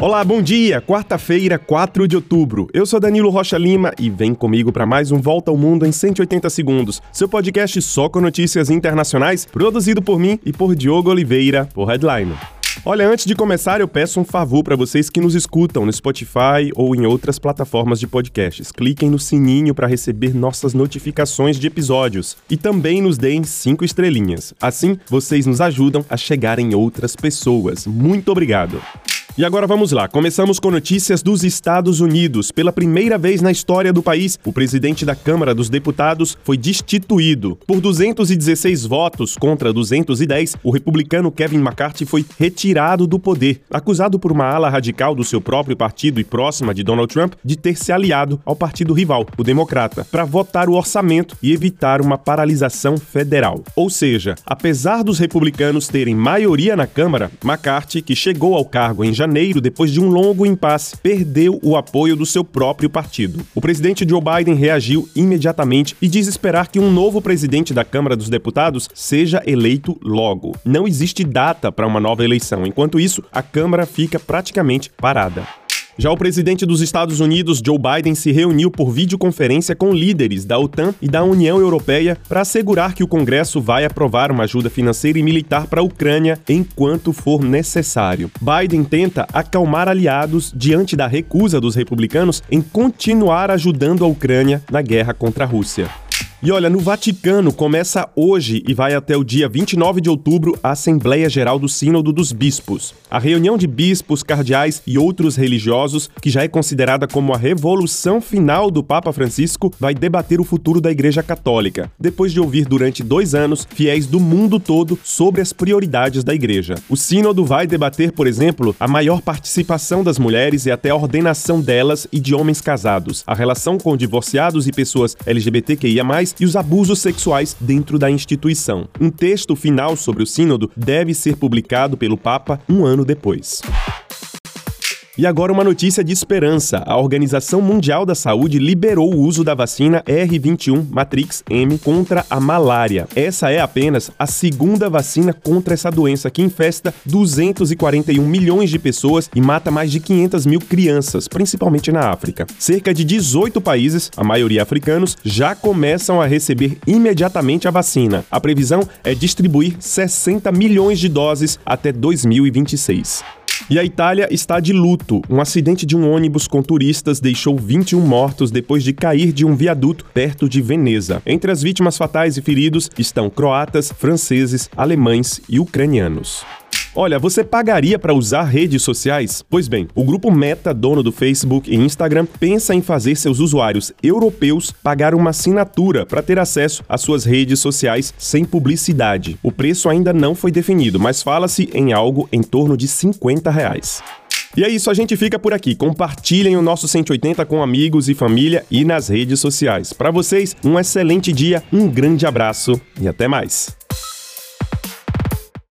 Olá, bom dia! Quarta-feira, 4 de outubro. Eu sou Danilo Rocha Lima e vem comigo para mais um Volta ao Mundo em 180 segundos. Seu podcast só com notícias internacionais, produzido por mim e por Diogo Oliveira, por Headline. Olha, antes de começar, eu peço um favor para vocês que nos escutam no Spotify ou em outras plataformas de podcasts. Cliquem no sininho para receber nossas notificações de episódios e também nos deem cinco estrelinhas. Assim, vocês nos ajudam a chegar em outras pessoas. Muito obrigado. E agora vamos lá. Começamos com notícias dos Estados Unidos. Pela primeira vez na história do país, o presidente da Câmara dos Deputados foi destituído. Por 216 votos contra 210, o republicano Kevin McCarthy foi retirado do poder, acusado por uma ala radical do seu próprio partido e próxima de Donald Trump de ter se aliado ao partido rival, o Democrata, para votar o orçamento e evitar uma paralisação federal. Ou seja, apesar dos republicanos terem maioria na Câmara, McCarthy, que chegou ao cargo em janeiro, janeiro, depois de um longo impasse, perdeu o apoio do seu próprio partido. O presidente Joe Biden reagiu imediatamente e diz esperar que um novo presidente da Câmara dos Deputados seja eleito logo. Não existe data para uma nova eleição, enquanto isso, a Câmara fica praticamente parada. Já o presidente dos Estados Unidos, Joe Biden, se reuniu por videoconferência com líderes da OTAN e da União Europeia para assegurar que o Congresso vai aprovar uma ajuda financeira e militar para a Ucrânia enquanto for necessário. Biden tenta acalmar aliados diante da recusa dos republicanos em continuar ajudando a Ucrânia na guerra contra a Rússia. E olha, no Vaticano começa hoje e vai até o dia 29 de outubro a Assembleia Geral do Sínodo dos Bispos. A reunião de bispos, cardeais e outros religiosos, que já é considerada como a revolução final do Papa Francisco, vai debater o futuro da Igreja Católica, depois de ouvir durante dois anos fiéis do mundo todo sobre as prioridades da Igreja. O Sínodo vai debater, por exemplo, a maior participação das mulheres e até a ordenação delas e de homens casados, a relação com divorciados e pessoas LGBTQIA e os abusos sexuais dentro da instituição. Um texto final sobre o Sínodo deve ser publicado pelo Papa um ano depois. E agora uma notícia de esperança. A Organização Mundial da Saúde liberou o uso da vacina R21 Matrix M contra a malária. Essa é apenas a segunda vacina contra essa doença que infesta 241 milhões de pessoas e mata mais de 500 mil crianças, principalmente na África. Cerca de 18 países, a maioria africanos, já começam a receber imediatamente a vacina. A previsão é distribuir 60 milhões de doses até 2026. E a Itália está de luto. Um acidente de um ônibus com turistas deixou 21 mortos depois de cair de um viaduto perto de Veneza. Entre as vítimas fatais e feridos estão croatas, franceses, alemães e ucranianos. Olha, você pagaria para usar redes sociais? Pois bem, o grupo Meta, dono do Facebook e Instagram, pensa em fazer seus usuários europeus pagar uma assinatura para ter acesso às suas redes sociais sem publicidade. O preço ainda não foi definido, mas fala-se em algo em torno de 50 reais. E é isso, a gente fica por aqui. Compartilhem o nosso 180 com amigos e família e nas redes sociais. Para vocês, um excelente dia, um grande abraço e até mais.